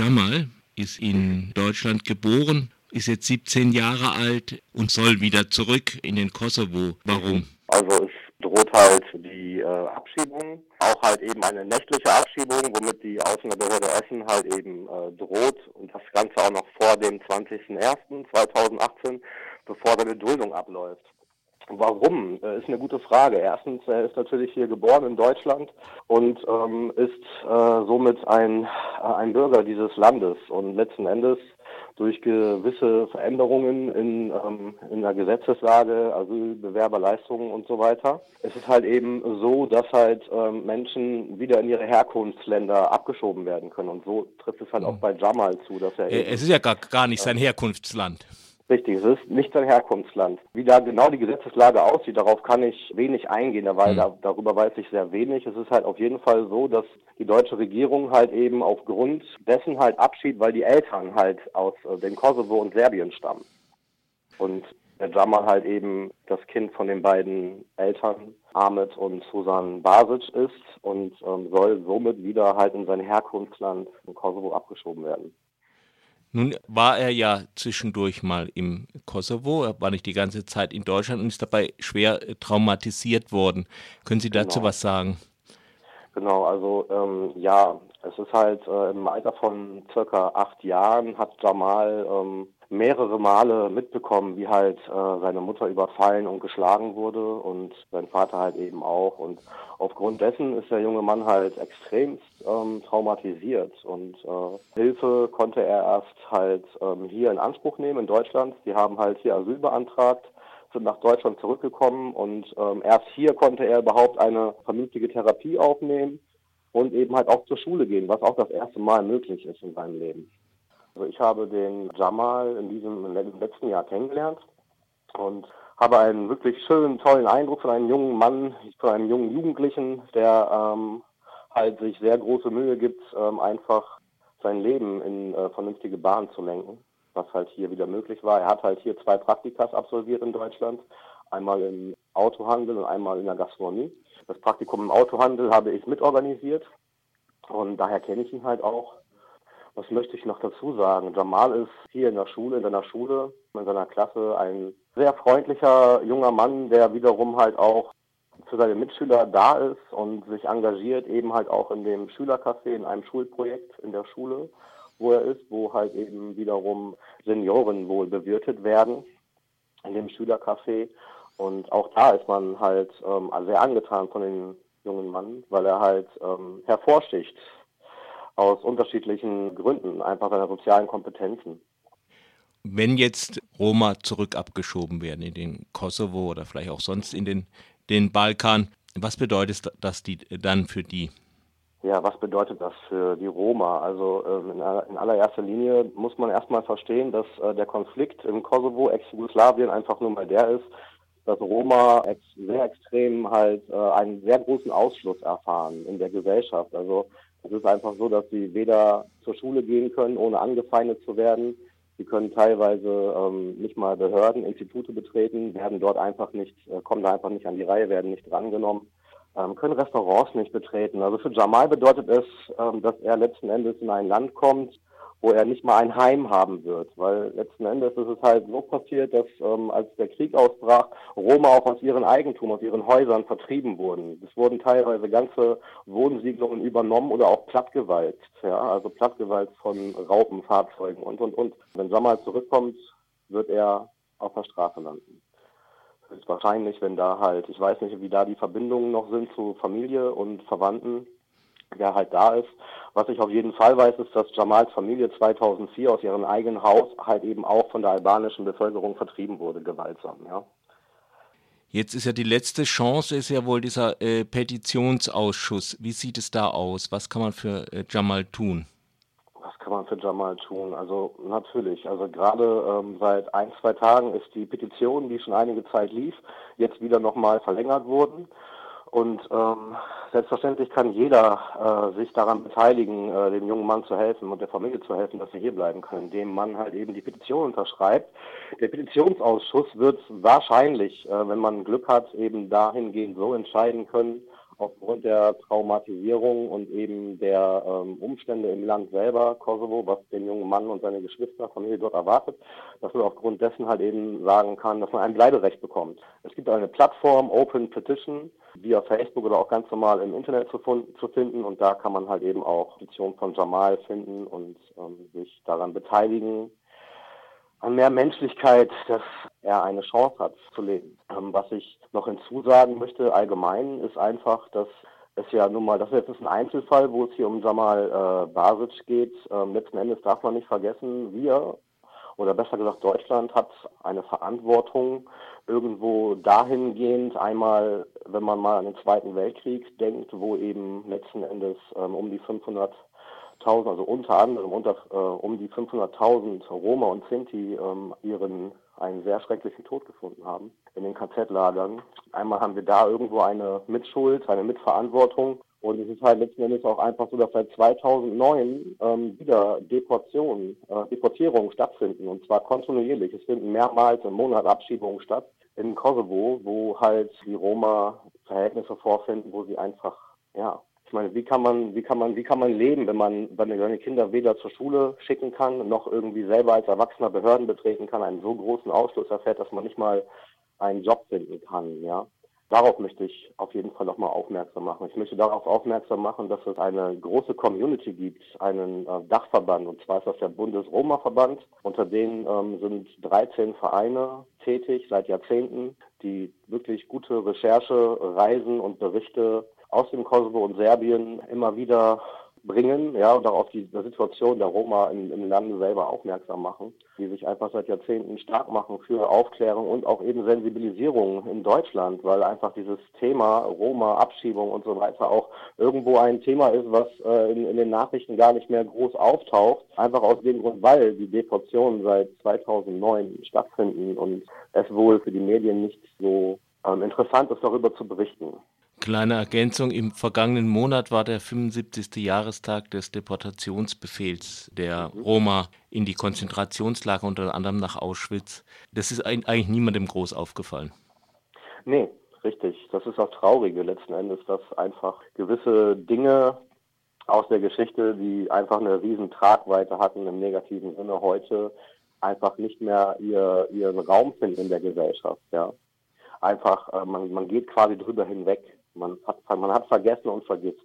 Jamal ist in Deutschland geboren, ist jetzt 17 Jahre alt und soll wieder zurück in den Kosovo. Warum? Also es droht halt die äh, Abschiebung, auch halt eben eine nächtliche Abschiebung, womit die Ausländerbehörde Essen halt eben äh, droht und das Ganze auch noch vor dem 20.01.2018, bevor seine Duldung abläuft. Warum? Äh, ist eine gute Frage. Erstens, er ist natürlich hier geboren in Deutschland und ähm, ist äh, somit ein, äh, ein Bürger dieses Landes. Und letzten Endes durch gewisse Veränderungen in, ähm, in der Gesetzeslage, Asylbewerberleistungen und so weiter. Es ist halt eben so, dass halt ähm, Menschen wieder in ihre Herkunftsländer abgeschoben werden können. Und so trifft es halt auch mhm. bei Jamal zu, dass er. Äh, es ist ja gar, gar nicht sein Herkunftsland. Richtig, es ist nicht sein Herkunftsland. Wie da genau die Gesetzeslage aussieht, darauf kann ich wenig eingehen, weil mhm. da, darüber weiß ich sehr wenig. Es ist halt auf jeden Fall so, dass die deutsche Regierung halt eben aufgrund dessen halt abschied, weil die Eltern halt aus äh, dem Kosovo und Serbien stammen. Und der Jamal halt eben das Kind von den beiden Eltern, Ahmed und Susan Basic ist und ähm, soll somit wieder halt in sein Herkunftsland im Kosovo abgeschoben werden. Nun war er ja zwischendurch mal im Kosovo, er war nicht die ganze Zeit in Deutschland und ist dabei schwer äh, traumatisiert worden. Können Sie dazu genau. was sagen? Genau, also ähm, ja, es ist halt äh, im Alter von circa acht Jahren hat Jamal ähm, mehrere Male mitbekommen, wie halt äh, seine Mutter überfallen und geschlagen wurde und sein Vater halt eben auch. Und aufgrund dessen ist der junge Mann halt extremst ähm, traumatisiert und äh, Hilfe konnte er erst halt ähm, hier in Anspruch nehmen in Deutschland. Die haben halt hier Asyl beantragt sind nach Deutschland zurückgekommen und ähm, erst hier konnte er überhaupt eine vernünftige Therapie aufnehmen und eben halt auch zur Schule gehen, was auch das erste Mal möglich ist in seinem Leben. Also ich habe den Jamal in diesem im letzten Jahr kennengelernt und habe einen wirklich schönen, tollen Eindruck von einem jungen Mann, von einem jungen Jugendlichen, der ähm, halt sich sehr große Mühe gibt, ähm, einfach sein Leben in äh, vernünftige Bahnen zu lenken, was halt hier wieder möglich war. Er hat halt hier zwei Praktikas absolviert in Deutschland, einmal im Autohandel und einmal in der Gastronomie. Das Praktikum im Autohandel habe ich mitorganisiert und daher kenne ich ihn halt auch. Was möchte ich noch dazu sagen? Jamal ist hier in der Schule, in seiner Schule, in seiner Klasse ein sehr freundlicher junger Mann, der wiederum halt auch für seine Mitschüler da ist und sich engagiert, eben halt auch in dem Schülercafé, in einem Schulprojekt in der Schule, wo er ist, wo halt eben wiederum Senioren wohl bewirtet werden in dem Schülercafé. Und auch da ist man halt ähm, sehr angetan von dem jungen Mann, weil er halt ähm, hervorsticht aus unterschiedlichen Gründen, einfach seiner sozialen Kompetenzen. Wenn jetzt Roma zurück abgeschoben werden in den Kosovo oder vielleicht auch sonst in den, den Balkan, was bedeutet das die, dann für die? Ja, was bedeutet das für die Roma? Also ähm, in, allererster Linie muss man erstmal verstehen, dass äh, der Konflikt im Kosovo, Ex-Jugoslawien, einfach nur mal der ist, dass Roma sehr extrem halt äh, einen sehr großen Ausschluss erfahren in der Gesellschaft. Also es ist einfach so, dass sie weder zur Schule gehen können, ohne angefeindet zu werden. Sie können teilweise ähm, nicht mal Behörden, Institute betreten, werden dort einfach nicht, äh, kommen da einfach nicht an die Reihe, werden nicht drangenommen, ähm, können Restaurants nicht betreten. Also für Jamal bedeutet es, ähm, dass er letzten Endes in ein Land kommt, wo er nicht mal ein Heim haben wird. Weil letzten Endes ist es halt so passiert, dass ähm, als der Krieg ausbrach, Roma auch aus ihren Eigentum, aus ihren Häusern vertrieben wurden. Es wurden teilweise ganze Wohnsiedlungen übernommen oder auch plattgewalzt. Ja, also plattgewalzt von Raupenfahrzeugen und, und, und. Wenn Jamal zurückkommt, wird er auf der Straße landen. Ist wahrscheinlich, wenn da halt, ich weiß nicht, wie da die Verbindungen noch sind zu Familie und Verwandten, der halt da ist. Was ich auf jeden Fall weiß, ist, dass Jamals Familie 2004 aus ihrem eigenen Haus halt eben auch von der albanischen Bevölkerung vertrieben wurde, gewaltsam, ja. Jetzt ist ja die letzte Chance, ist ja wohl dieser äh, Petitionsausschuss. Wie sieht es da aus? Was kann man für äh, Jamal tun? Was kann man für Jamal tun? Also natürlich, also gerade ähm, seit ein, zwei Tagen ist die Petition, die schon einige Zeit lief, jetzt wieder nochmal verlängert worden. Und ähm, selbstverständlich kann jeder äh, sich daran beteiligen, äh, dem jungen Mann zu helfen und der Familie zu helfen, dass sie hier bleiben können, indem man halt eben die Petition unterschreibt. Der Petitionsausschuss wird wahrscheinlich, äh, wenn man Glück hat, eben dahingehend so entscheiden können, aufgrund der Traumatisierung und eben der ähm, Umstände im Land selber, Kosovo, was den jungen Mann und seine Geschwister, Familie dort erwartet, dass man aufgrund dessen halt eben sagen kann, dass man ein Bleiberecht bekommt. Es gibt eine Plattform, Open Petition, via Facebook oder auch ganz normal im Internet zu, zu finden und da kann man halt eben auch Petition von Jamal finden und ähm, sich daran beteiligen, an mehr Menschlichkeit, dass er eine Chance hat zu leben. Ähm, was ich noch hinzusagen möchte allgemein ist einfach, dass es ja nun mal, das ist jetzt ein Einzelfall, wo es hier um Jamal äh, Basic geht. Ähm, letzten Endes darf man nicht vergessen, wir oder besser gesagt Deutschland hat eine Verantwortung irgendwo dahingehend einmal, wenn man mal an den Zweiten Weltkrieg denkt, wo eben letzten Endes ähm, um die 500 also unter anderem unter, äh, um die 500.000 Roma und Sinti ähm, ihren einen sehr schrecklichen Tod gefunden haben in den KZ-Lagern. Einmal haben wir da irgendwo eine Mitschuld, eine Mitverantwortung. Und es ist halt letzten Endes auch einfach so, dass seit 2009 ähm, wieder Deportionen, äh, Deportierungen stattfinden und zwar kontinuierlich. Es finden mehrmals im Monat Abschiebungen statt in Kosovo, wo halt die Roma Verhältnisse vorfinden, wo sie einfach ja ich meine, wie kann man, wie kann man, wie kann man leben, wenn man, wenn man seine Kinder weder zur Schule schicken kann, noch irgendwie selber als Erwachsener Behörden betreten kann, einen so großen Ausschluss erfährt, dass man nicht mal einen Job finden kann, ja. Darauf möchte ich auf jeden Fall nochmal aufmerksam machen. Ich möchte darauf aufmerksam machen, dass es eine große Community gibt, einen äh, Dachverband, und zwar ist das der Bundes-Roma-Verband. Unter denen ähm, sind 13 Vereine tätig seit Jahrzehnten, die wirklich gute Recherche, Reisen und Berichte aus dem Kosovo und Serbien immer wieder bringen, ja, und auch auf die Situation der Roma im, im Lande selber aufmerksam machen, die sich einfach seit Jahrzehnten stark machen für Aufklärung und auch eben Sensibilisierung in Deutschland, weil einfach dieses Thema Roma, Abschiebung und so weiter auch irgendwo ein Thema ist, was äh, in, in den Nachrichten gar nicht mehr groß auftaucht, einfach aus dem Grund, weil die Deportionen seit 2009 stattfinden und es wohl für die Medien nicht so ähm, interessant ist, darüber zu berichten. Kleine Ergänzung, im vergangenen Monat war der 75. Jahrestag des Deportationsbefehls der mhm. Roma in die Konzentrationslager, unter anderem nach Auschwitz. Das ist eigentlich niemandem groß aufgefallen. Nee, richtig. Das ist auch Traurige letzten Endes, dass einfach gewisse Dinge aus der Geschichte, die einfach eine riesen Tragweite hatten im negativen Sinne, heute einfach nicht mehr ihr, ihren Raum finden in der Gesellschaft. Ja. Einfach, äh, man, man geht quasi drüber hinweg man hat, man hat vergessen und vergisst.